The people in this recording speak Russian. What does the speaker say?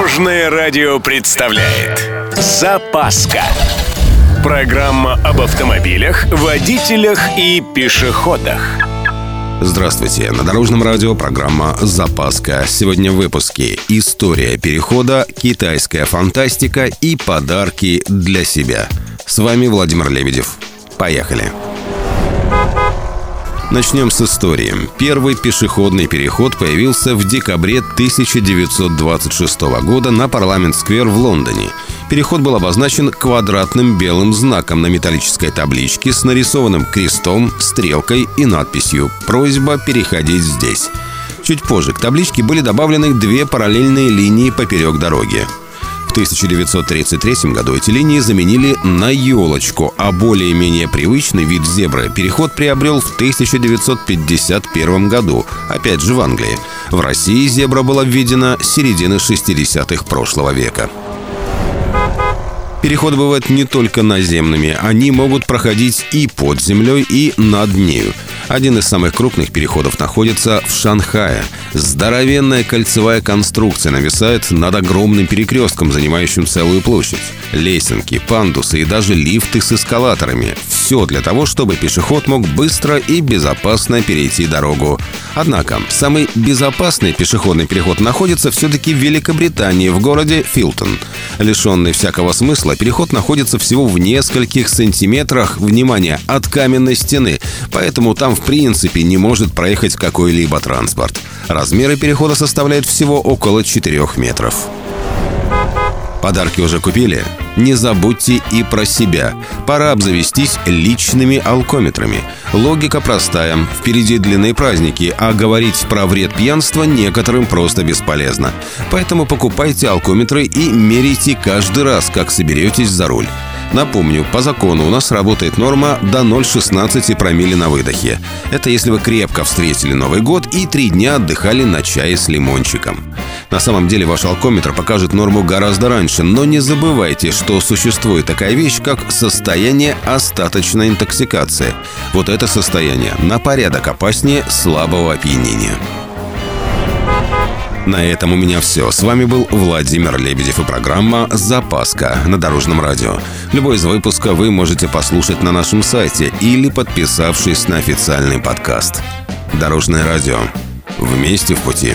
Дорожное радио представляет Запаска Программа об автомобилях, водителях и пешеходах Здравствуйте, на Дорожном радио программа «Запаска». Сегодня в выпуске «История перехода», «Китайская фантастика» и «Подарки для себя». С вами Владимир Лебедев. Поехали! Начнем с истории. Первый пешеходный переход появился в декабре 1926 года на Парламент-сквер в Лондоне. Переход был обозначен квадратным белым знаком на металлической табличке с нарисованным крестом, стрелкой и надписью «Просьба переходить здесь». Чуть позже к табличке были добавлены две параллельные линии поперек дороги. В 1933 году эти линии заменили на елочку, а более-менее привычный вид зебры переход приобрел в 1951 году, опять же в Англии. В России зебра была введена с середины 60-х прошлого века. Переходы бывают не только наземными, они могут проходить и под землей, и над нею. Один из самых крупных переходов находится в Шанхае. Здоровенная кольцевая конструкция нависает над огромным перекрестком, занимающим целую площадь. Лесенки, пандусы и даже лифты с эскалаторами. Все для того, чтобы пешеход мог быстро и безопасно перейти дорогу. Однако, самый безопасный пешеходный переход находится все-таки в Великобритании, в городе Филтон. Лишенный всякого смысла, переход находится всего в нескольких сантиметрах, внимания от каменной стены, поэтому там в принципе не может проехать какой-либо транспорт. Размеры перехода составляют всего около 4 метров. Подарки уже купили? Не забудьте и про себя. Пора обзавестись личными алкометрами. Логика простая. Впереди длинные праздники, а говорить про вред пьянства некоторым просто бесполезно. Поэтому покупайте алкометры и меряйте каждый раз, как соберетесь за руль. Напомню, по закону у нас работает норма до 0,16 промилле на выдохе. Это если вы крепко встретили Новый год и три дня отдыхали на чае с лимончиком. На самом деле ваш алкометр покажет норму гораздо раньше, но не забывайте, что существует такая вещь, как состояние остаточной интоксикации. Вот это состояние на порядок опаснее слабого опьянения. На этом у меня все. С вами был Владимир Лебедев и программа «Запаска» на Дорожном радио. Любой из выпуска вы можете послушать на нашем сайте или подписавшись на официальный подкаст. Дорожное радио. Вместе в пути.